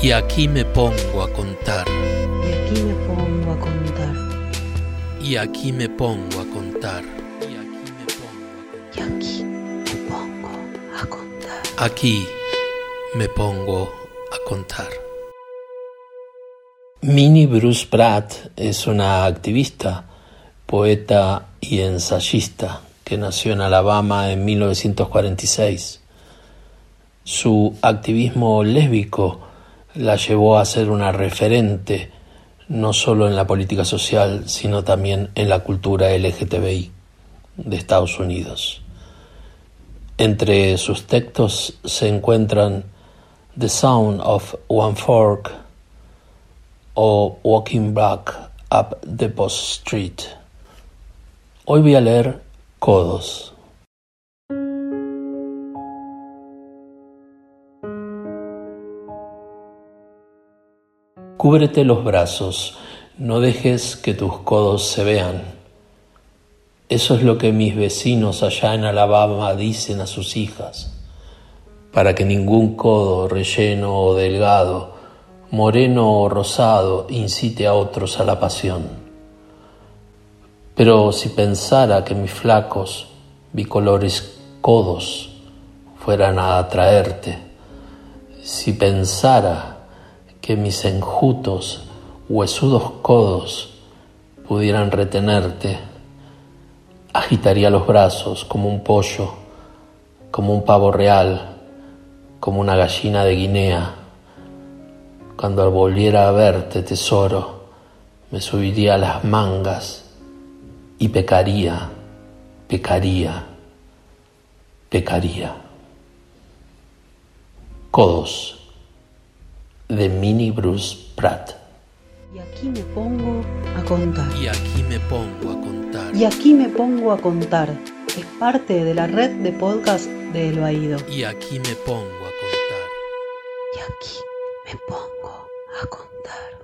Y aquí me pongo a contar. Y aquí me pongo a contar. Y aquí me pongo a contar. Y aquí me pongo a contar. Aquí me pongo a contar. Minnie Bruce Pratt es una activista, poeta y ensayista que nació en Alabama en 1946. Su activismo lésbico la llevó a ser una referente no solo en la política social, sino también en la cultura LGTBI de Estados Unidos. Entre sus textos se encuentran The Sound of One Fork o Walking Back Up the Post Street. Hoy voy a leer Codos. Cúbrete los brazos, no dejes que tus codos se vean. Eso es lo que mis vecinos allá en Alabama dicen a sus hijas, para que ningún codo relleno o delgado, moreno o rosado incite a otros a la pasión. Pero si pensara que mis flacos, bicolores codos fueran a atraerte, si pensara que mis enjutos, huesudos codos pudieran retenerte, agitaría los brazos como un pollo, como un pavo real, como una gallina de Guinea. Cuando volviera a verte, tesoro, me subiría a las mangas y pecaría, pecaría, pecaría. Codos de Minnie Bruce Pratt. Y aquí me pongo a contar. Y aquí me pongo a contar. Y aquí me pongo a contar. Es parte de la red de podcast de El Baído. Y aquí me pongo a contar. Y aquí me pongo a contar.